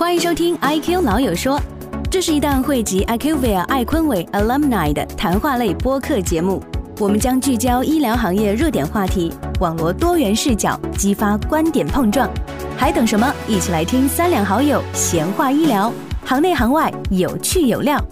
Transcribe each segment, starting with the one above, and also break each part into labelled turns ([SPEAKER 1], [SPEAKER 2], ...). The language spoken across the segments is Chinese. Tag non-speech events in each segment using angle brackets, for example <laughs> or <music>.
[SPEAKER 1] 欢迎收听《I Q 老友说》，这是一档汇集 IQVIA 艾坤伟 Alumni 的谈话类播客节目。我们将聚焦医疗行业热点话题，网罗多元视角，激发观点碰撞。还等什么？一起来听三两好友闲话医疗，行内行外有趣有料。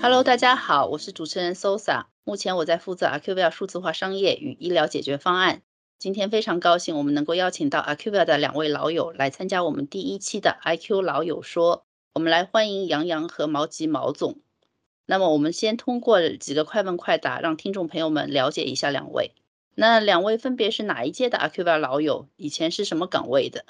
[SPEAKER 2] Hello，大家好，我是主持人 Sosa。目前我在负责 IQVIA 数字化商业与医疗解决方案。今天非常高兴，我们能够邀请到 Acuvia 的两位老友来参加我们第一期的 IQ 老友说。我们来欢迎杨洋和毛吉毛总。那么我们先通过几个快问快答，让听众朋友们了解一下两位。那两位分别是哪一届的 Acuvia 老友？以前是什么岗位的？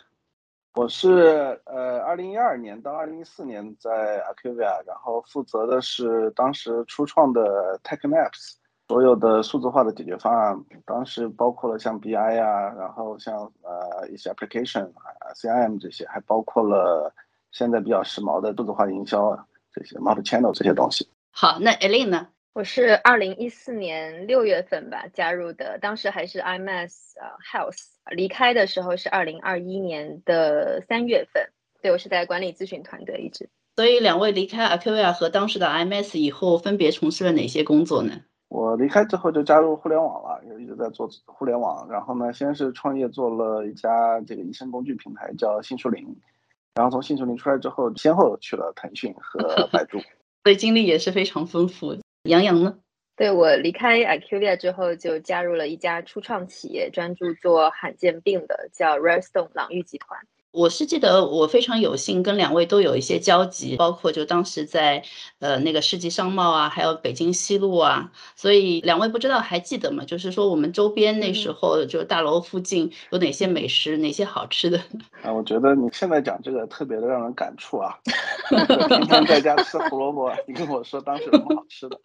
[SPEAKER 3] 我是呃，二零一二年到二零一四年在 Acuvia，然后负责的是当时初创的 Tech Maps 所有的数字化的解决方案，当时包括了像 BI 啊，然后像呃一些 application 啊、CIM 这些，还包括了现在比较时髦的数字化营销啊这些 multi channel 这些东西。
[SPEAKER 2] 好，那 Elaine 呢？
[SPEAKER 4] 我是二零一四年六月份吧加入的，当时还是 IMAS 呃 Health，离开的时候是二零二一年的三月份。对我是在管理咨询团队一直。
[SPEAKER 2] 所以两位离开 Acuvia 和当时的 IMS 以后，分别从事了哪些工作呢？
[SPEAKER 3] 我离开之后就加入互联网了，也一直在做互联网。然后呢，先是创业做了一家这个医生工具平台，叫新树林。然后从新树林出来之后，先后去了腾讯和 <laughs> 百度。
[SPEAKER 2] 所以经历也是非常丰富。杨洋呢？
[SPEAKER 4] 对我离开 Acuvia 之后，就加入了一家初创企业，专注做罕见病的，叫 Redstone 朗玉集团。
[SPEAKER 2] 我是记得我非常有幸跟两位都有一些交集，包括就当时在呃那个世纪商贸啊，还有北京西路啊，所以两位不知道还记得吗？就是说我们周边那时候就大楼附近有哪些美食，哪些好吃的？<laughs>
[SPEAKER 3] 啊，我觉得你现在讲这个特别的让人感触啊！<laughs> 平常在家吃胡萝卜，你跟我说当时有什么好吃的？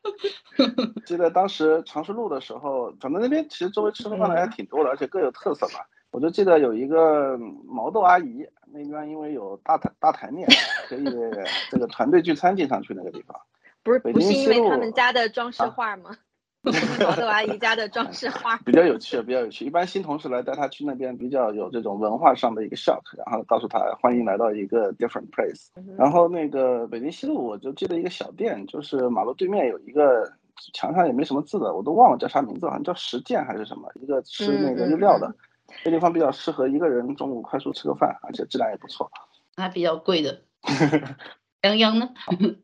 [SPEAKER 3] <laughs> 记得当时长春路的时候，反正那边其实周围吃的饭的还挺多的，而且各有特色嘛。我就记得有一个毛豆阿姨，那边因为有大台大台面，可以 <laughs> 这个团队聚餐经常去那个地方。
[SPEAKER 4] 不是
[SPEAKER 3] 北
[SPEAKER 4] 不是因为他们家的装饰
[SPEAKER 3] 啊
[SPEAKER 4] 画吗？<laughs> 毛豆阿姨家的装饰 <laughs> 画。
[SPEAKER 3] 比较有趣，比较有趣。一般新同事来带他去那边，比较有这种文化上的一个 shock，然后告诉他欢迎来到一个 different place。然后那个北京西路，我就记得一个小店，就是马路对面有一个墙上也没什么字的，我都忘了叫啥名字，好像叫实践还是什么，一个吃那个日料的。这地方比较适合一个人中午快速吃个饭，而且质量也不错。
[SPEAKER 2] 还比较贵的。<laughs> 泱泱呢？<laughs>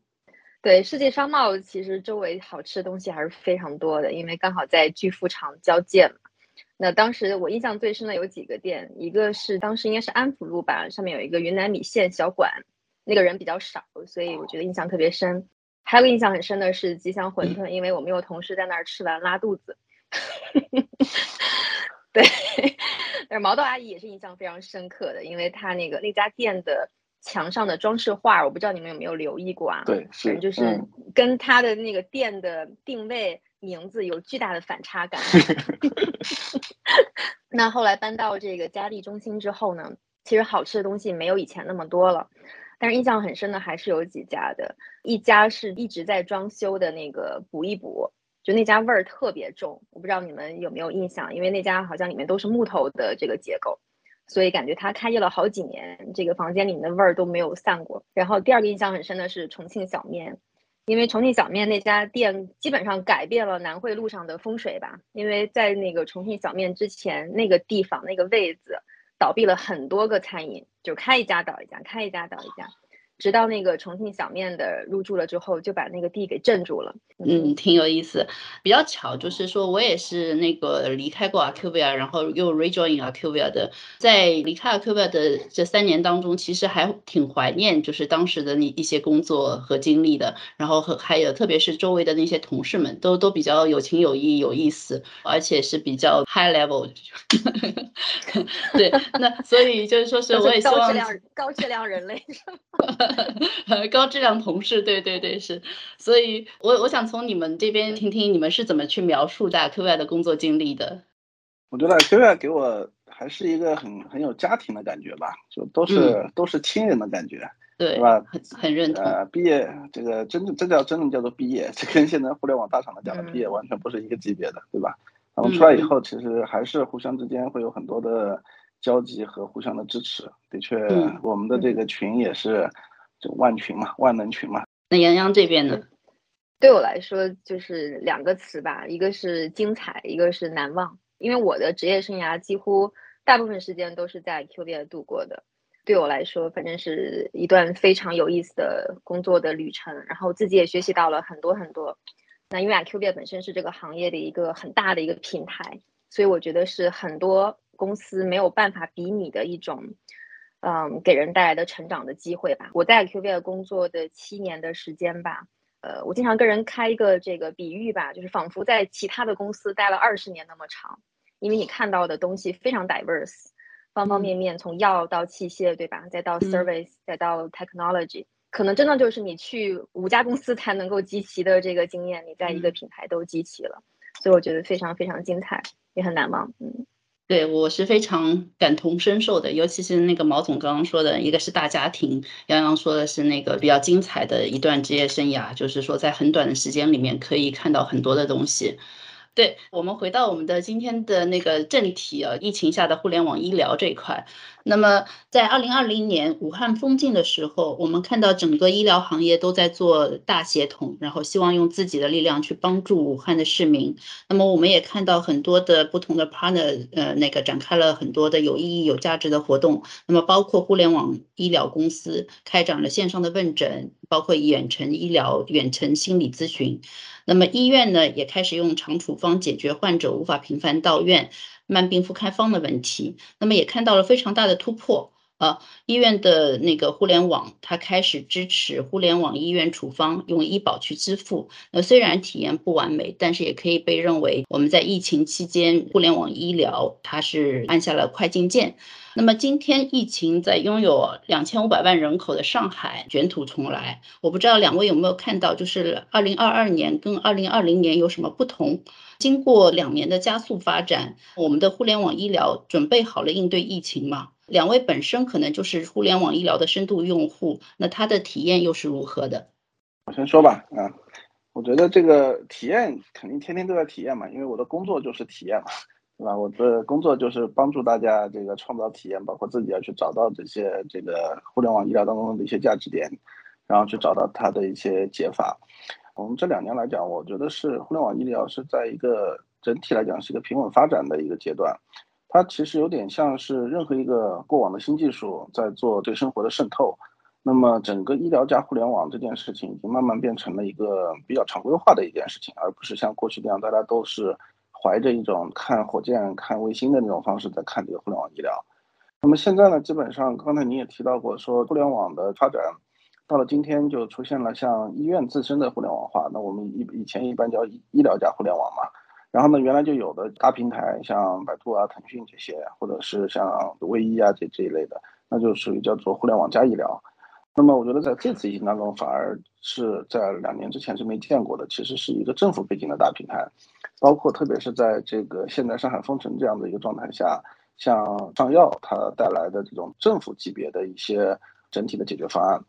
[SPEAKER 4] 对，世界商贸其实周围好吃的东西还是非常多的，因为刚好在巨富场交界嘛。那当时我印象最深的有几个店，一个是当时应该是安福路吧，上面有一个云南米线小馆，那个人比较少，所以我觉得印象特别深。还有个印象很深的是吉祥馄饨，因为我们有同事在那儿吃完拉肚子。<laughs> 对，但是毛豆阿姨也是印象非常深刻的，因为她那个那家店的墙上的装饰画，我不知道你们有没有留意过啊？
[SPEAKER 3] 对，是
[SPEAKER 4] 就是
[SPEAKER 3] 嗯
[SPEAKER 4] 跟她的那个店的定位名字有巨大的反差感。<laughs> 那后来搬到这个嘉利中心之后呢，其实好吃的东西没有以前那么多了，但是印象很深的还是有几家的，一家是一直在装修的那个补一补。就那家味儿特别重，我不知道你们有没有印象，因为那家好像里面都是木头的这个结构，所以感觉它开业了好几年，这个房间里面的味儿都没有散过。然后第二个印象很深的是重庆小面，因为重庆小面那家店基本上改变了南汇路上的风水吧，因为在那个重庆小面之前，那个地方那个位子倒闭了很多个餐饮，就开一家倒一家，开一家倒一家。直到那个重庆小面的入驻了之后，就把那个地给镇住了。
[SPEAKER 2] 嗯，挺有意思。比较巧，就是说我也是那个离开过 Acuvia，然后又 rejoin Acuvia 的。在离开 Acuvia 的这三年当中，其实还挺怀念，就是当时的那一些工作和经历的。然后和还有，特别是周围的那些同事们，都都比较有情有义、有意思，而且是比较 high level。<laughs> 对，那所以就是说是
[SPEAKER 4] 都
[SPEAKER 2] 我也希望
[SPEAKER 4] 高质量高质量人类？<laughs> <laughs>
[SPEAKER 2] 高质量同事，对对对，是，所以我我想从你们这边听听你们是怎么去描述大 QY 的工作经历的。
[SPEAKER 3] 我觉得 Acuvia 给我还是一个很很有家庭的感觉吧，就都是、都是亲人的感觉。
[SPEAKER 2] 对
[SPEAKER 3] 是吧？
[SPEAKER 2] 很很认同。
[SPEAKER 3] 呃，毕业这个真正这叫真正叫做毕业，这跟现在互联网大厂的讲的
[SPEAKER 4] 嗯
[SPEAKER 3] 毕业完全不是一个级别的，对吧？我们出来以后，其实还是互相之间会有很多的交集和互相的支持。的确，我们的这个群也是就万群嘛，万能群嘛。
[SPEAKER 2] 那杨洋这边呢？
[SPEAKER 4] 对我来说就是两个词吧，一个是精彩，一个是难忘。因为我的职业生涯几乎大部分时间都是在 QV 度过的，对我来说，反正是一段非常有意思的工作的旅程。然后自己也学习到了很多很多。那因为 QV 本身是这个行业的一个很大的一个平台，所以我觉得是很多公司没有办法比拟的一种，嗯，给人带来的成长的机会吧。我在 QV 工作的七年的时间吧。呃，我经常跟人开一个这个比喻吧，就是仿佛在其他的公司待了二十年那么长，因为你看到的东西非常 diverse，方方面面，从药到器械，对吧？再到 service，再到 technology，可能真的就是你去五家公司才能够集齐的这个经验，你在一个品牌都集齐了，所以我觉得非常非常精彩，也很难忘，嗯。
[SPEAKER 2] 对我是非常感同身受的，尤其是那个毛总刚刚说的，一个是大家庭，杨洋说的是那个比较精彩的一段职业生涯，就是说在很短的时间里面可以看到很多的东西。对我们回到我们的今天的那个正题啊，疫情下的互联网医疗这一块。那么在二零二零年武汉封禁的时候，我们看到整个医疗行业都在做大协同，然后希望用自己的力量去帮助武汉的市民。那么我们也看到很多的不同的 partner，呃，那个展开了很多的有意义、有价值的活动。那么包括互联网医疗公司开展了线上的问诊，包括远程医疗、远程心理咨询。那么医院呢，也开始用长处方解决患者无法频繁到院、慢病复开方的问题。那么也看到了非常大的突破。呃，医院的那个互联网，它开始支持互联网医院处方用医保去支付。那虽然体验不完美，但是也可以被认为我们在疫情期间互联网医疗它是按下了快进键。那么今天疫情在拥有两千五百万人口的上海卷土重来，我不知道两位有没有看到，就是二零二二年跟二零二零年有什么不同？经过两年的加速发展，我们的互联网医疗准备好了应对疫情吗？两位本身可能就是互联网医疗的深度用户，那他的体验又是如何的？
[SPEAKER 3] 我先说吧，啊，我觉得这个体验肯定天天都在体验嘛，因为我的工作就是体验嘛，对吧？我的工作就是帮助大家这个创造体验，包括自己要去找到这些这个互联网医疗当中的一些价值点，然后去找到它的一些解法。我们这两年来讲，我觉得是互联网医疗是在一个整体来讲是一个平稳发展的一个阶段。它其实有点像是任何一个过往的新技术在做对生活的渗透，那么整个医疗加互联网这件事情已经慢慢变成了一个比较常规化的一件事情，而不是像过去那样大家都是怀着一种看火箭、看卫星的那种方式在看这个互联网医疗。那么现在呢，基本上刚才你也提到过，说互联网的发展到了今天就出现了像医院自身的互联网化，那我们以以前一般叫医疗加互联网嘛。然后呢，原来就有的大平台，像百度啊、腾讯这些，或者是像卫医啊这这一类的，那就属于叫做互联网加医疗。那么我觉得在这次疫情当中，反而是在两年之前是没见过的，其实是一个政府背景的大平台，包括特别是在这个现在上海封城这样的一个状态下，像上药它带来的这种政府级别的一些整体的解决方案。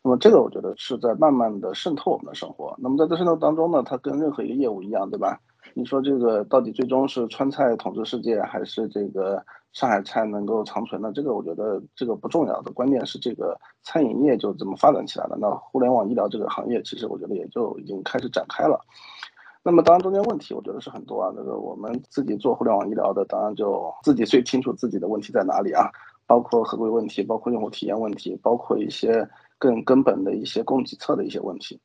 [SPEAKER 3] 那么这个我觉得是在慢慢的渗透我们的生活。那么在这渗透当中呢，它跟任何一个业务一样，对吧？你说这个到底最终是川菜统治世界，还是这个上海菜能够长存呢？这个我觉得这个不重要的，关键是这个餐饮业就这么发展起来了。那互联网医疗这个行业，其实我觉得也就已经开始展开了。那么当然中间问题，我觉得是很多啊。这个我们自己做互联网医疗的，当然就自己最清楚自己的问题在哪里啊，包括合规问题，包括用户体验问题，包括一些更根本的一些供给侧的一些问题。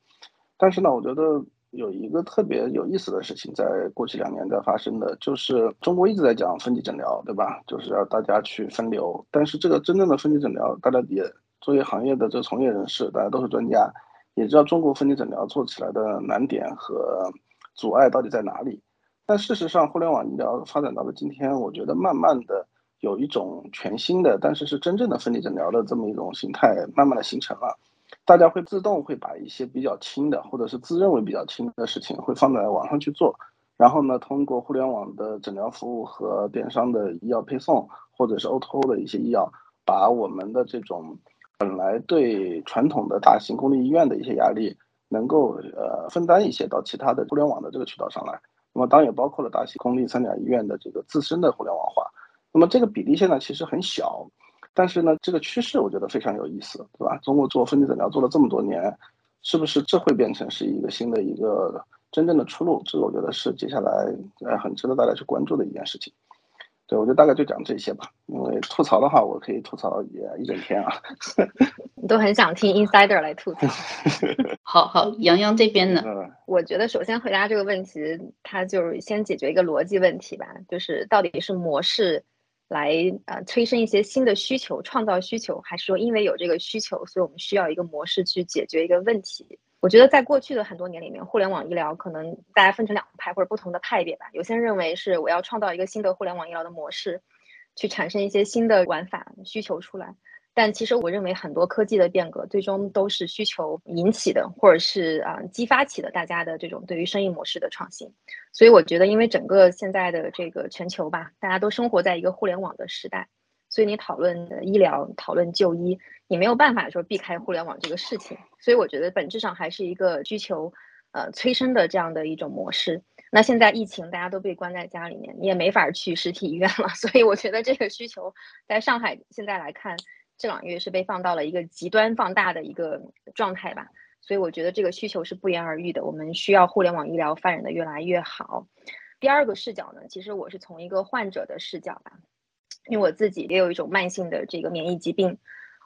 [SPEAKER 3] 但是呢，我觉得。有一个特别有意思的事情，在过去两年在发生的，就是中国一直在讲分级诊疗，对吧？就是要大家去分流。但是这个真正的分级诊疗，大家也作为行业的这个从业人士，大家都是专家，也知道中国分级诊疗做起来的难点和阻碍到底在哪里。但事实上，互联网医疗发展到了今天，我觉得慢慢的有一种全新的，但是是真正的分级诊疗的这么一种形态，慢慢的形成了。大家会自动会把一些比较轻的，或者是自认为比较轻的事情，会放在网上去做，然后呢，通过互联网的诊疗服务和电商的医药配送，或者是 O2O 的一些医药，把我们的这种本来对传统的大型公立医院的一些压力，能够呃分担一些到其他的互联网的这个渠道上来。那么当然也包括了大型公立三甲医院的这个自身的互联网化。那么这个比例现在其实很小，但是呢，这个趋势我觉得非常有意思，对吧？中国做分级诊疗做了这么多年，是不是这会变成是一个新的一个真正的出路？这个我觉得是接下来呃很值得大家去关注的一件事情。对，我就大概就讲这些吧。因为吐槽的话，我可以吐槽也一整天啊。
[SPEAKER 4] 你都很想听 insider 来吐槽。<laughs>
[SPEAKER 2] 好好，杨洋这边呢？
[SPEAKER 4] 我觉得首先回答这个问题，它就是先解决一个逻辑问题吧，就是到底是模式来呃催生一些新的需求，创造需求，还是说因为有这个需求，所以我们需要一个模式去解决一个问题？我觉得在过去的很多年里面，互联网医疗可能大家分成两派或者不同的派别吧。有些人认为是我要创造一个新的互联网医疗的模式，去产生一些新的玩法需求出来。但其实我认为很多科技的变革最终都是需求引起的，或者是啊激发起的大家的这种对于生意模式的创新。所以我觉得，因为整个现在的这个全球吧，大家都生活在一个互联网的时代。所以你讨论医疗、讨论就医，你没有办法说避开互联网这个事情。所以我觉得本质上还是一个需求，呃，催生的这样的一种模式。那现在疫情，大家都被关在家里面，你也没法去实体医院了。<laughs> 所以我觉得这个需求在上海现在来看，这两个月是被放到了一个极端放大的一个状态吧。所以我觉得这个需求是不言而喻的。我们需要互联网医疗发展的越来越好。第二个视角呢，其实我是从一个患者的视角吧。因为我自己也有一种慢性的这个免疫疾病，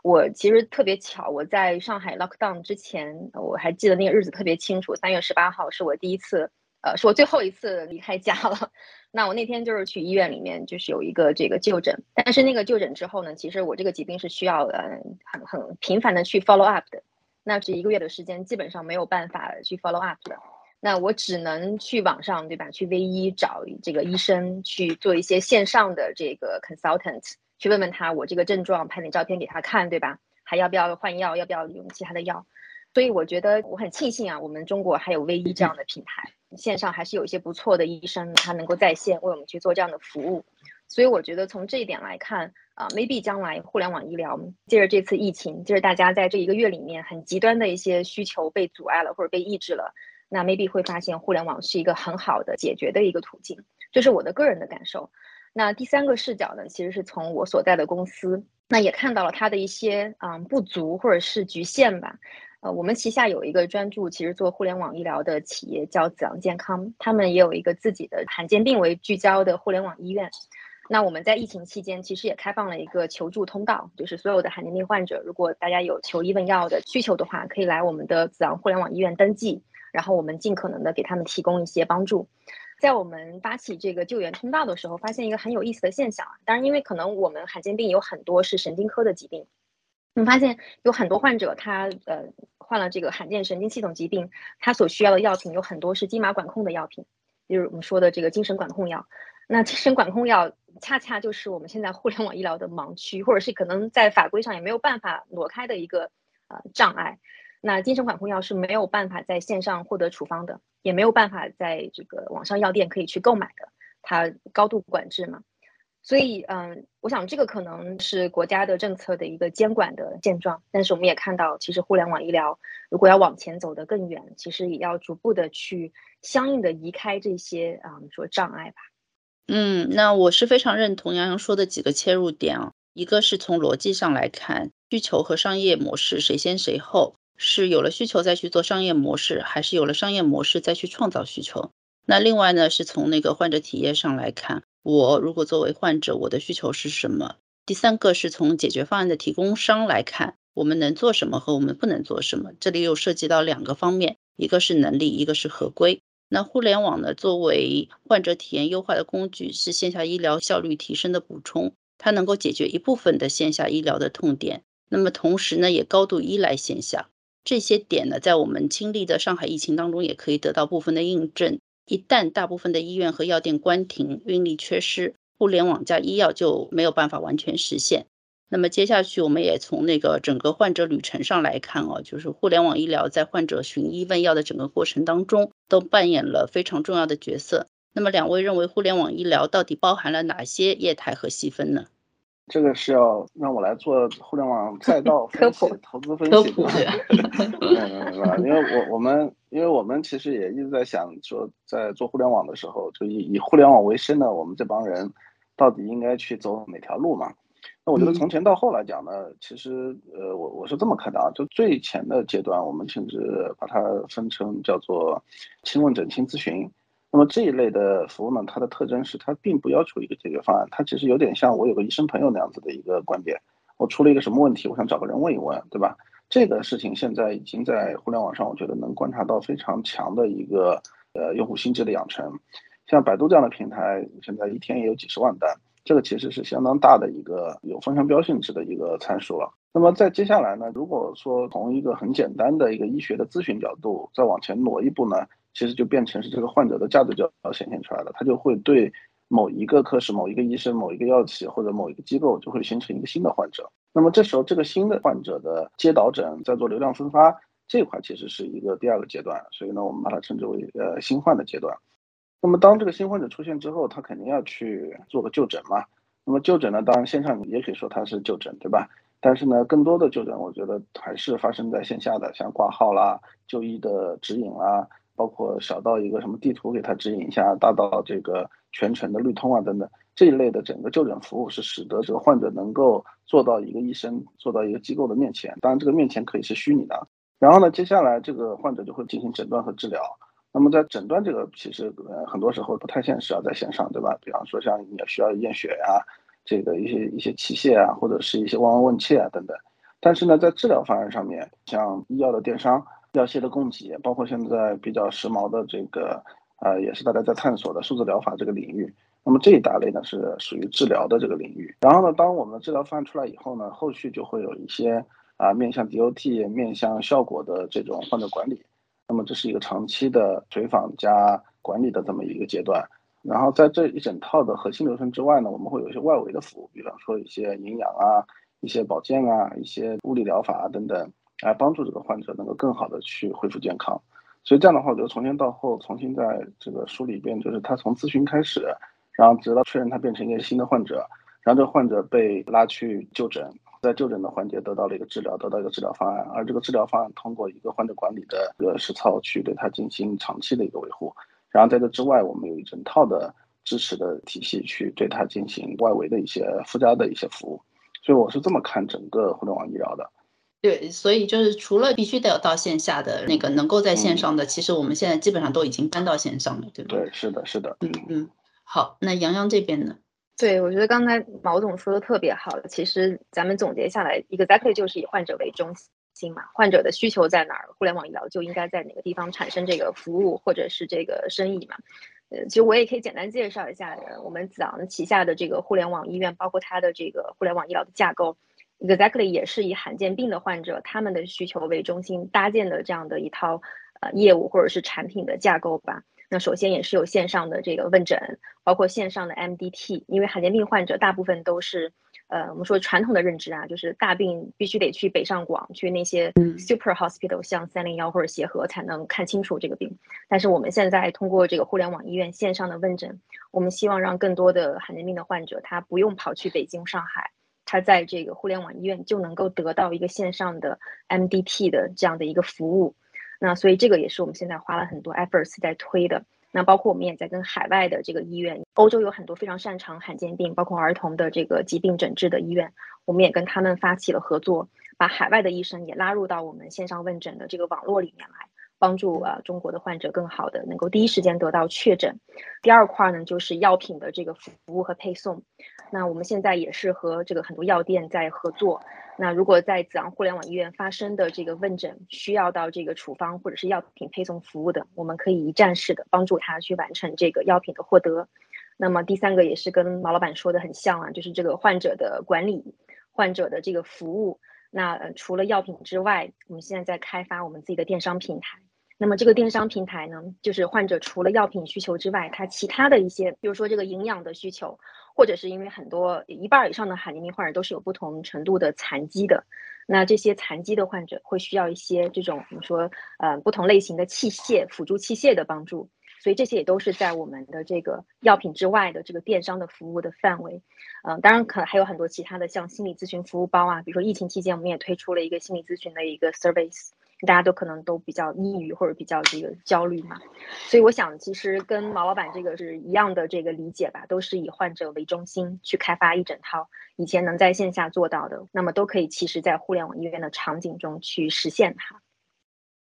[SPEAKER 4] 我其实特别巧，我在上海 lockdown 之前，我还记得那个日子特别清楚，三月十八号是我第一次，呃，是我最后一次离开家了。那我那天就是去医院里面，就是有一个这个就诊，但是那个就诊之后呢，其实我这个疾病是需要呃很很频繁的去 follow up 的，那这一个月的时间，基本上没有办法去 follow up 的。那我只能去网上，对吧？去 V 一找这个医生去做一些线上的这个 consultant，去问问他我这个症状，拍点照片给他看，对吧？还要不要换药？要不要用其他的药？所以我觉得我很庆幸啊，我们中国还有 V 一这样的平台，线上还是有一些不错的医生，他能够在线为我们去做这样的服务。所以我觉得从这一点来看啊，maybe 将来互联网医疗借着这次疫情，借着大家在这一个月里面很极端的一些需求被阻碍了或者被抑制了。那 maybe 会发现互联网是一个很好的解决的一个途径，这是我的个人的感受。那第三个视角呢，其实是从我所在的公司，那也看到了它的一些嗯不足或者是局限吧。呃，我们旗下有一个专注其实做互联网医疗的企业叫子昂健康，他们也有一个自己的罕见病为聚焦的互联网医院。那我们在疫情期间其实也开放了一个求助通道，就是所有的罕见病患者，如果大家有求医问药的需求的话，可以来我们的子昂互联网医院登记。然后我们尽可能的给他们提供一些帮助，在我们发起这个救援通道的时候，发现一个很有意思的现象啊。当然，因为可能我们罕见病有很多是神经科的疾病，我们发现有很多患者他呃患了这个罕见神经系统疾病，他所需要的药品有很多是金马管控的药品，就是我们说的这个精神管控药。那精神管控药恰恰就是我们现在互联网医疗的盲区，或者是可能在法规上也没有办法挪开的一个呃障碍。那精神管控药是没有办法在线上获得处方的，也没有办法在这个网上药店可以去购买的，它高度管制嘛。所以，嗯，我想这个可能是国家的政策的一个监管的现状。但是我们也看到，其实互联网医疗如果要往前走得更远，其实也要逐步的去相应的移开这些啊说障碍吧。
[SPEAKER 2] 嗯，那我是非常认同杨洋说的几个切入点啊，一个是从逻辑上来看，需求和商业模式谁先谁后。是有了需求再去做商业模式，还是有了商业模式再去创造需求？那另外呢，是从那个患者体验上来看，我如果作为患者，我的需求是什么？第三个是从解决方案的提供商来看，我们能做什么和我们不能做什么？这里又涉及到两个方面，一个是能力，一个是合规。那互联网呢，作为患者体验优化的工具，是线下医疗效率提升的补充，它能够解决一部分的线下医疗的痛点，那么同时呢，也高度依赖线下。这些点呢，在我们经历的上海疫情当中，也可以得到部分的印证。一旦大部分的医院和药店关停，运力缺失，互联网加医药就没有办法完全实现。那么接下去，我们也从那个整个患者旅程上来看哦，就是互联网医疗在患者寻医问药的整个过程当中，都扮演了非常重要的角色。那么两位认为，互联网医疗到底包含了哪些业态和细分呢？
[SPEAKER 3] 这个是要让我来做互联网 <laughs> 赛道分析、投资分析的，<laughs> 因为我我们因为我们其实也一直在想说，在做互联网的时候，就以以互联网为生的我们这帮人，到底应该去走哪条路嘛？那我觉得从前到后来讲呢，其实呃，我我是这么看的啊，就最前的阶段，我们甚至把它分成叫做轻问诊、轻咨询。那么这一类的服务呢，它的特征是它并不要求一个解决方案，它其实有点像我有个医生朋友那样子的一个观点。我出了一个什么问题，我想找个人问一问，对吧？这个事情现在已经在互联网上，我觉得能观察到非常强的一个呃用户心智的养成。像百度这样的平台，现在一天也有几十万单，这个其实是相当大的一个有风向标性质的一个参数了。那么在接下来呢，如果说从一个很简单的一个医学的咨询角度再往前挪一步呢，其实就变成是这个患者的价值就要显现出来了，他就会对某一个科室、某一个医生、某一个药企或者某一个机构就会形成一个新的患者。那么这时候这个新的患者的接导诊在做流量分发这块其实是一个第二个阶段，所以呢我们把它称之为呃新患的阶段。那么当这个新患者出现之后，他肯定要去做个就诊嘛。那么就诊呢，当然线上也可以说他是就诊，对吧？但是呢，更多的就诊，我觉得还是发生在线下的，像挂号啦、就医的指引啦，包括小到一个什么地图给他指引一下，大到这个全程的绿通啊等等这一类的整个就诊服务，是使得这个患者能够做到一个医生、做到一个机构的面前。当然，这个面前可以是虚拟的。然后呢，接下来这个患者就会进行诊断和治疗。那么在诊断这个，其实呃很多时候不太现实啊，在线上，对吧？比方说像你需要验血呀，这个一些一些器械啊，或者是一些望闻问切啊等等。但是呢，在治疗方案上面，像医药的电商、药械的供给，包括现在比较时髦的这个，呃，也是大家在探索的数字疗法这个领域。那么这一大类呢是属于治疗的这个领域。然后呢，当我们的治疗方案出来以后呢，后续就会有一些啊面向 DOT、面向效果的这种患者管理。那么这是一个长期的随访加管理的这么一个阶段，然后在这一整套的核心流程之外呢，我们会有一些外围的服务，比方说一些营养啊、一些保健啊、一些物理疗法啊等等，来帮助这个患者能够更好的去恢复健康。所以这样的话，我觉得从前到后重新在这个梳理一遍，就是他从咨询开始，然后直到确认他变成一个新的患者，然后这个患者被拉去就诊。在就诊的环节得到了一个治疗，得到一个治疗方案，而这个治疗方案通过一个患者管理的一个实操去对他进行长期的一个维护，然后在这之外，我们有一整套的支持的体系去对他进行外围的一些附加的一些服务，所以我是这么看整个互联网医疗的。
[SPEAKER 2] 对，所以就是除了必须得有到线下的那个能够在线上的，其实我们现在基本上都已经搬到线上了，对吧？
[SPEAKER 3] 对，是的，是的。
[SPEAKER 2] 嗯嗯，好，那杨洋这边呢？
[SPEAKER 4] 对，我觉得刚才毛总说的特别好。其实咱们总结下来，exactly 就是以患者为中心嘛。患者的需求在哪儿，互联网医疗就应该在哪个地方产生这个服务或者是这个生意嘛。呃，其实我也可以简单介绍一下我们子昂旗下的这个互联网医院，包括它的这个互联网医疗的架构，exactly 也是以罕见病的患者他们的需求为中心搭建的这样的一套呃业务或者是产品的架构吧。那首先也是有线上的这个问诊，包括线上的 MDT，因为罕见病患者大部分都是，呃，我们说传统的认知啊，就是大病必须得去北上广，去那些 super hospital，像三零幺或者协和才能看清楚这个病。但是我们现在通过这个互联网医院线上的问诊，我们希望让更多的罕见病的患者，他不用跑去北京、上海，他在这个互联网医院就能够得到一个线上的 MDT 的这样的一个服务。那所以这个也是我们现在花了很多 efforts 在推的。那包括我们也在跟海外的这个医院，欧洲有很多非常擅长罕见病，包括儿童的这个疾病诊治的医院，我们也跟他们发起了合作，把海外的医生也拉入到我们线上问诊的这个网络里面来，帮助啊中国的患者更好的能够第一时间得到确诊。第二块呢，就是药品的这个服务和配送。那我们现在也是和这个很多药店在合作。那如果在子昂互联网医院发生的这个问诊需要到这个处方或者是药品配送服务的，我们可以一站式的帮助他去完成这个药品的获得。那么第三个也是跟毛老板说的很像啊，就是这个患者的管理、患者的这个服务。那除了药品之外，我们现在在开发我们自己的电商平台。那么这个电商平台呢，就是患者除了药品需求之外，他其他的一些，比如说这个营养的需求。或者是因为很多一半以上的罕见病患者都是有不同程度的残疾的，那这些残疾的患者会需要一些这种我们说呃不同类型的器械辅助器械的帮助，所以这些也都是在我们的这个药品之外的这个电商的服务的范围。嗯，当然可能还有很多其他的像心理咨询服务包啊，比如说疫情期间我们也推出了一个心理咨询的一个 service，大家都可能都比较抑郁或者比较这个焦虑嘛。所以我想，其实跟毛老板这个是一样的这个理解吧，都是以患者为中心去开发一整套以前能在线下做到的，那么都可以其实在互联网医院的场景中去实现它。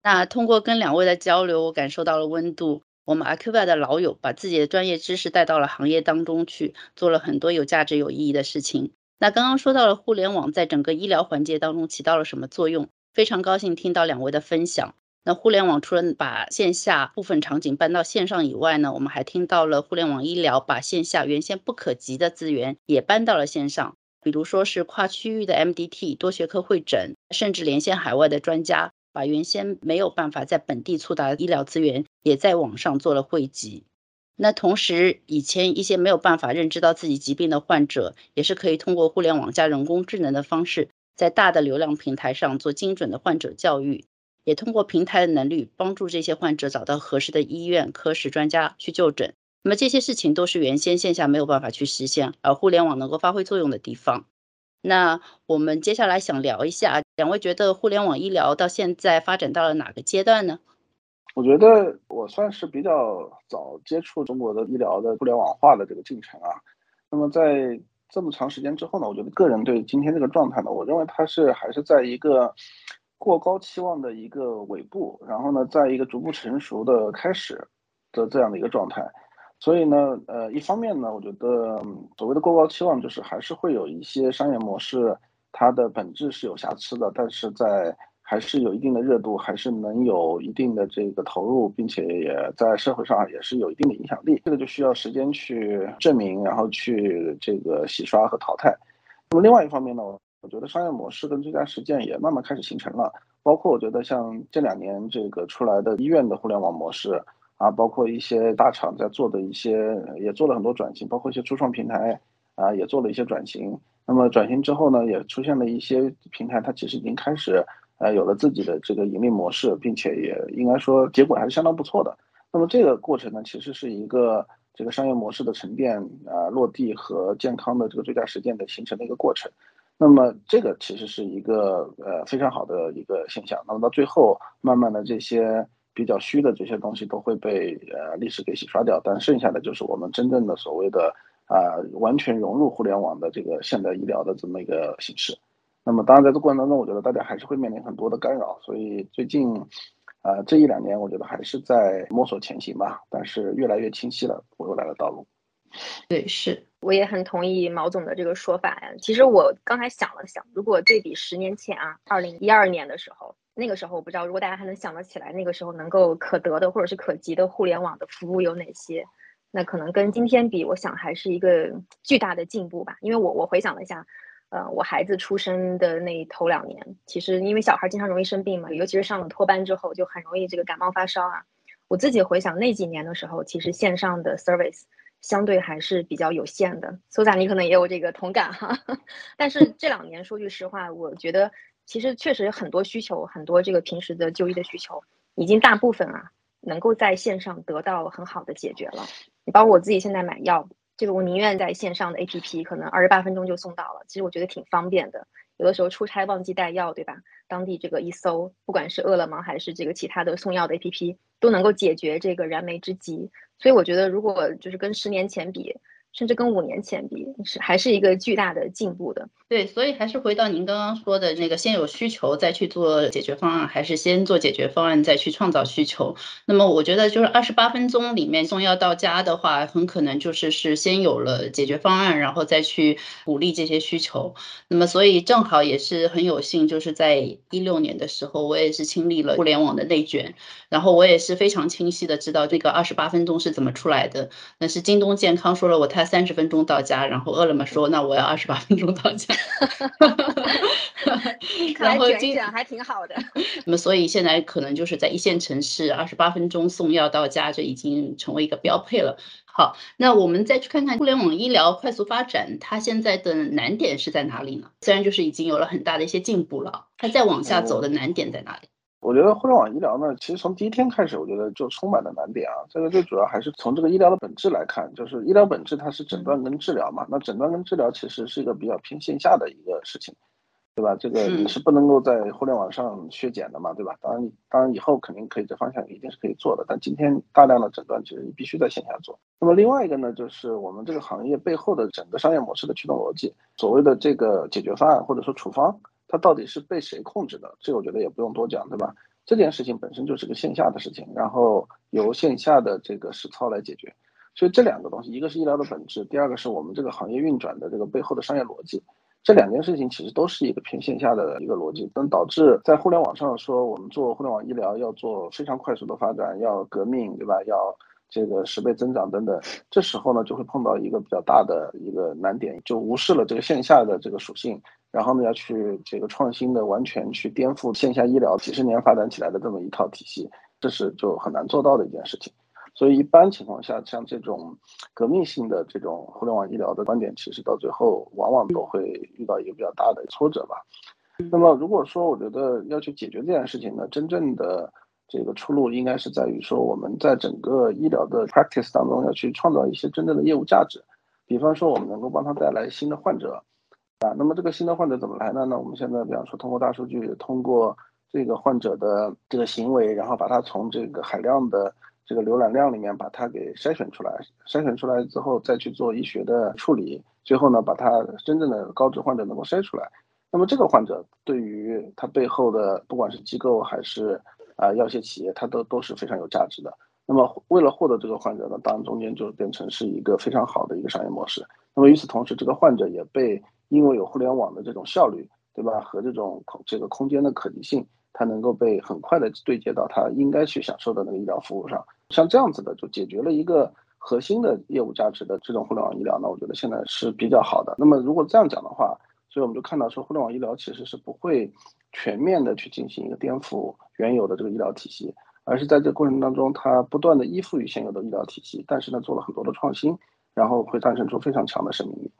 [SPEAKER 2] 那通过跟两位的交流，我感受到了温度。我们 Acuvia 的老友把自己的专业知识带到了行业当中去，做了很多有价值、有意义的事情。那刚刚说到了互联网在整个医疗环节当中起到了什么作用，非常高兴听到两位的分享。那互联网除了把线下部分场景搬到线上以外呢，我们还听到了互联网医疗把线下原先不可及的资源也搬到了线上，比如说是跨区域的 MDT 多学科会诊，甚至连线海外的专家。把原先没有办法在本地触达的医疗资源，也在网上做了汇集。那同时，以前一些没有办法认知到自己疾病的患者，也是可以通过互联网加人工智能的方式，在大的流量平台上做精准的患者教育，也通过平台的能力，帮助这些患者找到合适的医院、科室专家去就诊。那么这些事情都是原先线下没有办法去实现，而互联网能够发挥作用的地方。那我们接下来想聊一下，两位觉得互联网医疗到现在发展到了哪个阶段呢？
[SPEAKER 3] 我觉得我算是比较早接触中国的医疗的互联网化的这个进程啊。那么在这么长时间之后呢，我觉得个人对今天这个状态呢，我认为它是还是在一个过高期望的一个尾部，然后呢，在一个逐步成熟的开始的这样的一个状态。所以呢，呃，一方面呢，我觉得所谓的过高期望，就是还是会有一些商业模式，它的本质是有瑕疵的，但是在还是有一定的热度，还是能有一定的这个投入，并且也在社会上也是有一定的影响力。这个就需要时间去证明，然后去这个洗刷和淘汰。那么另外一方面呢，我觉得商业模式跟最佳实践也慢慢开始形成了，包括我觉得像这两年这个出来的医院的互联网模式。啊，包括一些大厂在做的一些，也做了很多转型，包括一些初创平台啊，也做了一些转型。那么转型之后呢，也出现了一些平台，它其实已经开始呃有了自己的这个盈利模式，并且也应该说结果还是相当不错的。那么这个过程呢，其实是一个这个商业模式的沉淀啊、落地和健康的这个最佳实践的形成的一个过程。那么这个其实是一个呃非常好的一个现象。那么到最后，慢慢的这些。比较虚的这些东西都会被呃历史给洗刷掉，但剩下的就是我们真正的所谓的啊完全融入互联网的这个现代医疗的这么一个形式。那么当然在这过程当中，我觉得大家还是会面临很多的干扰，所以最近呃这一两年我觉得还是在摸索前行吧，但是越来越清晰了我未来的道路。
[SPEAKER 2] 对，是，
[SPEAKER 4] 我也很同意毛总的这个说法呀。其实我刚才想了想，如果对比十年前啊，二零一二年的时候。那个时候我不知道，如果大家还能想得起来，那个时候能够可得的或者是可及的互联网的服务有哪些？那可能跟今天比，我想还是一个巨大的进步吧。因为我我回想了一下，呃，我孩子出生的那头两年，其实因为小孩经常容易生病嘛，尤其是上了托班之后，就很容易这个感冒发烧啊。我自己回想那几年的时候，其实线上的 service 相对还是比较有限的。苏 <laughs> 仔，你可能也有这个同感哈。但是这两年说句实话，我觉得。其实确实很多需求，很多这个平时的就医的需求，已经大部分啊能够在线上得到很好的解决了。你包括我自己现在买药，这个我宁愿在线上的 APP，可能二十八分钟就送到了。其实我觉得挺方便的。有的时候出差忘记带药，对吧？当地这个一搜，不管是饿了么还是这个其他的送药的 APP，都能够解决这个燃眉之急。所以我觉得，如果就是跟十年前比，甚至跟五年前比，是还是一个巨大的进步的。
[SPEAKER 2] 对，所以还是回到您刚刚说的那个，先有需求再去做解决方案，还是先做解决方案再去创造需求？那么我觉得就是二十八分钟里面送药到家的话，很可能就是是先有了解决方案，然后再去鼓励这些需求。那么所以正好也是很有幸，就是在一六年的时候，我也是经历了互联网的内卷，然后我也是非常清晰的知道这个二十八分钟是怎么出来的。那是京东健康说了我太。三十分钟到家，然后饿了么说那我要二十八分钟到家，<laughs>
[SPEAKER 4] 然后这样还挺好的。
[SPEAKER 2] 那么所以现在可能就是在一线城市，二十八分钟送药到家，这已经成为一个标配了。好，那我们再去看看互联网医疗快速发展，它现在的难点是在哪里呢？虽然就是已经有了很大的一些进步了，它再往下走的难点在哪里？
[SPEAKER 3] 我觉得互联网医疗呢，其实从第一天开始，我觉得就充满了难点啊。这个最主要还是从这个医疗的本质来看，就是医疗本质它是诊断跟治疗嘛。那诊断跟治疗其实是一个比较偏线下的一个事情。对吧？这个你是不能够在互联网上削减的嘛，对吧？当然，当然以后肯定可以，这方向一定是可以做的。但今天大量的诊断其实你必须在线下做。那么另外一个呢，就是我们这个行业背后的整个商业模式的驱动逻辑，所谓的这个解决方案或者说处方，它到底是被谁控制的？这个我觉得也不用多讲，对吧？这件事情本身就是个线下的事情，然后由线下的这个实操来解决。所以这两个东西，一个是医疗的本质，第二个是我们这个行业运转的这个背后的商业逻辑。这两件事情其实都是一个偏线下的一个逻辑，能导致在互联网上说我们做互联网医疗要做非常快速的发展，要革命，对吧？要这个十倍增长等等。这时候呢，就会碰到一个比较大的一个难点，就无视了这个线下的这个属性，然后呢，要去这个创新的完全去颠覆线下医疗几十年发展起来的这么一套体系，这是就很难做到的一件事情。所以一般情况下，像这种革命性的这种互联网医疗的观点，其实到最后往往都会遇到一个比较大的挫折吧。那么如果说我觉得要去解决这件事情呢，真正的这个出路应该是在于说我们在整个医疗的 practice 当中要去创造一些真正的业务价值。比方说我们能够帮他带来新的患者啊，那么这个新的患者怎么来呢？那我们现在比方说通过大数据，通过这个患者的这个行为，然后把它从这个海量的这个浏览量里面把它给筛选出来，筛选出来之后再去做医学的处理，最后呢把它真正的高质患者能够筛出来。那么这个患者对于他背后的不管是机构还是啊药械企业，它都都是非常有价值的。那么为了获得这个患者呢，当然中间就变成是一个非常好的一个商业模式。那么与此同时，这个患者也被因为有互联网的这种效率，对吧？和这种空这个空间的可及性，它能够被很快的对接到它应该去享受的那个医疗服务上。像这样子的，就解决了一个核心的业务价值的这种互联网医疗，那我觉得现在是比较好的。那么如果这样讲的话，所以我们就看到说，互联网医疗其实是不会全面的去进行一个颠覆原有的这个医疗体系，而是在这个过程当中，它不断的依附于现有的医疗体系，但是呢，做了很多的创新，然后会诞生出非常强的生命力。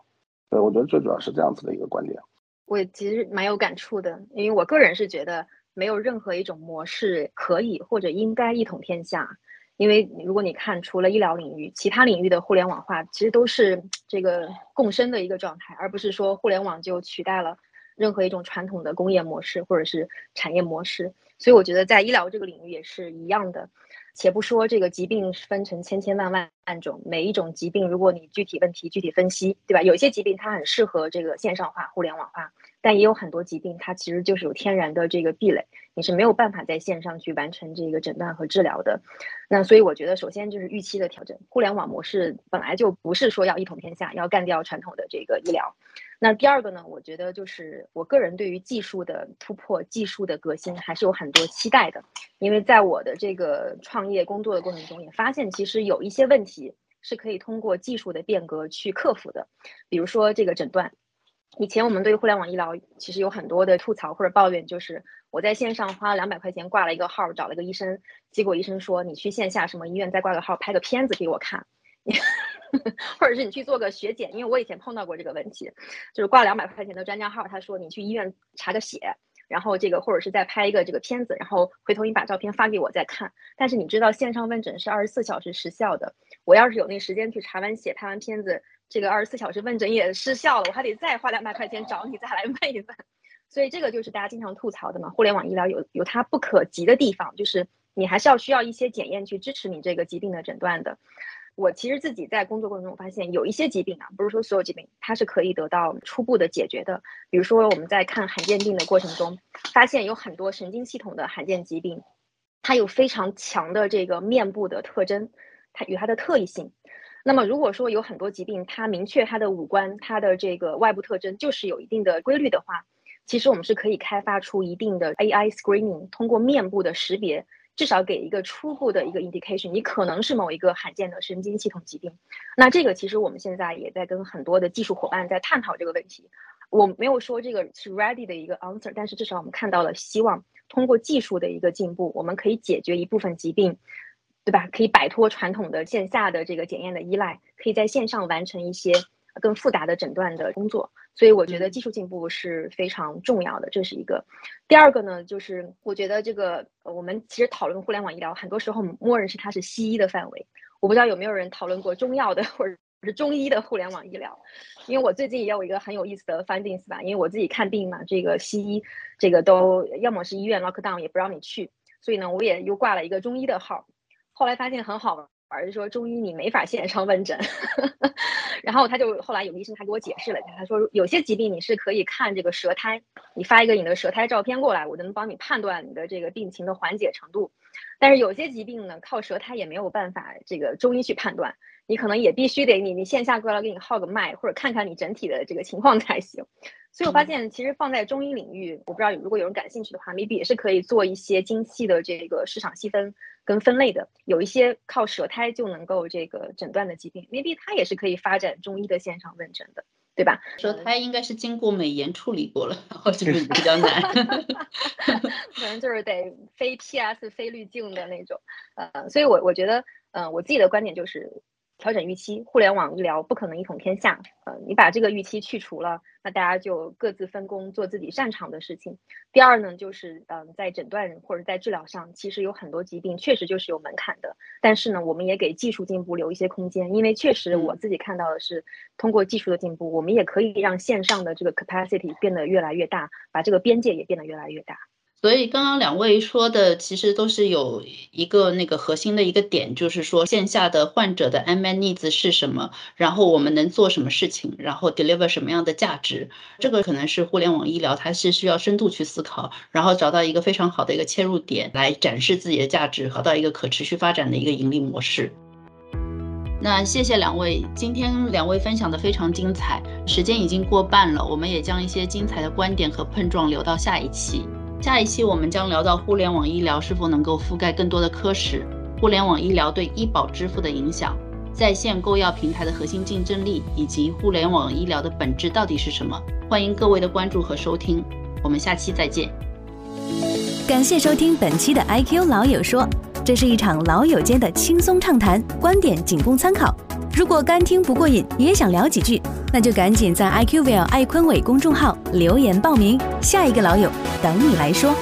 [SPEAKER 3] 对，我觉得最主要是这样子的一个观点。
[SPEAKER 4] 我其实蛮有感触的，因为我个人是觉得没有任何一种模式可以或者应该一统天下。因为如果你看，除了医疗领域，其他领域的互联网化其实都是这个共生的一个状态，而不是说互联网就取代了任何一种传统的工业模式或者是产业模式。所以我觉得在医疗这个领域也是一样的。且不说这个疾病分成千千万万万种，每一种疾病，如果你具体问题具体分析，对吧？有些疾病它很适合这个线上化、互联网化，但也有很多疾病它其实就是有天然的这个壁垒，你是没有办法在线上去完成这个诊断和治疗的。那所以我觉得，首先就是预期的调整，互联网模式本来就不是说要一统天下，要干掉传统的这个医疗。那第二个呢，我觉得就是我个人对于技术的突破、技术的革新还是有很多期待的，因为在我的这个创业工作的过程中，也发现其实有一些问题是可以通过技术的变革去克服的，比如说这个诊断。以前我们对于互联网医疗其实有很多的吐槽或者抱怨，就是我在线上花了两百块钱挂了一个号，找了个医生，结果医生说你去线下什么医院再挂个号，拍个片子给我看。<laughs> 或者是你去做个血检，因为我以前碰到过这个问题，就是挂两百块钱的专家号，他说你去医院查个血，然后这个或者是再拍一个这个片子，然后回头你把照片发给我再看。但是你知道线上问诊是二十四小时时效的，我要是有那时间去查完血、拍完片子，这个二十四小时问诊也失效了，我还得再花两百块钱找你再来问一问。所以这个就是大家经常吐槽的嘛，互联网医疗有有它不可及的地方，就是你还是要需要一些检验去支持你这个疾病的诊断的。我其实自己在工作过程中发现，有一些疾病啊，不是说所有疾病它是可以得到初步的解决的。比如说我们在看罕见病的过程中，发现有很多神经系统的罕见疾病，它有非常强的这个面部的特征，它与它的特异性。那么如果说有很多疾病，它明确它的五官、它的这个外部特征就是有一定的规律的话，其实我们是可以开发出一定的 AI screening，通过面部的识别。至少给一个初步的一个 indication，你可能是某一个罕见的神经系统疾病。那这个其实我们现在也在跟很多的技术伙伴在探讨这个问题。我没有说这个是 ready 的一个 answer，但是至少我们看到了希望通过技术的一个进步，我们可以解决一部分疾病，对吧？可以摆脱传统的线下的这个检验的依赖，可以在线上完成一些更复杂的诊断的工作。所以我觉得技术进步是非常重要的，这是一个。第二个呢，就是我觉得这个我们其实讨论互联网医疗，很多时候默认是它是西医的范围。我不知道有没有人讨论过中药的 <laughs> 或者是中医的互联网医疗。因为我最近也有一个很有意思的 findings 吧，因为我自己看病嘛，这个西医这个都要么是医院 lock down 也不让你去，所以呢，我也又挂了一个中医的号。后来发现很好玩，而是说中医你没法线上问诊。<laughs> 然后他就后来有医生他给我解释了一下，他说有些疾病你是可以看这个舌苔，你发一个你的舌苔照片过来，我就能帮你判断你的这个病情的缓解程度。但是有些疾病呢，靠舌苔也没有办法这个中医去判断。你可能也必须得你你线下过来给你号个脉，或者看看你整体的这个情况才行。所以我发现，其实放在中医领域，我不知道如果有人感兴趣的话，maybe 也是可以做一些精细的这个市场细分跟分类的。有一些靠舌苔就能够这个诊断的疾病，maybe 它也是可以发展中医的线上问诊的，对吧？
[SPEAKER 2] 舌苔应该是经过美颜处理过了，然后这个比较难。<laughs>
[SPEAKER 4] 可能就是得非 PS 非滤镜的那种。呃，所以我我觉得，嗯，我自己的观点就是。调整预期，互联网医疗不可能一统天下。呃，你把这个预期去除了，那大家就各自分工，做自己擅长的事情。第二呢，就是嗯，在诊断或者在治疗上，其实有很多疾病确实就是有门槛的。但是呢，我们也给技术进步留一些空间，因为确实我自己看到的是，通过技术的进步，我们也可以让线上的这个 capacity 变得越来越大，把这个边界也变得越来越大。
[SPEAKER 2] 所以刚刚两位说的，其实都是有一个那个核心的一个点，就是说线下的患者的 M N needs 是什么，然后我们能做什么事情，然后 deliver 什么样的价值，这个可能是互联网医疗它是需要深度去思考，然后找到一个非常好的一个切入点来展示自己的价值，找到一个可持续发展的一个盈利模式。那谢谢两位，今天两位分享的非常精彩，时间已经过半了，我们也将一些精彩的观点和碰撞留到下一期。下一期我们将聊到互联网医疗是否能够覆盖更多的科室，互联网医疗对医保支付的影响，在线购药平台的核心竞争力，以及互联网医疗的本质到底是什么？欢迎各位的关注和收听，我们下期再见。
[SPEAKER 1] 感谢收听本期的 IQ 老友说，这是一场老友间的轻松畅谈，观点仅供参考。如果干听不过瘾，也想聊几句，那就赶紧在 IQVIA 爱坤伟公众号留言报名，下一个老友等你来说。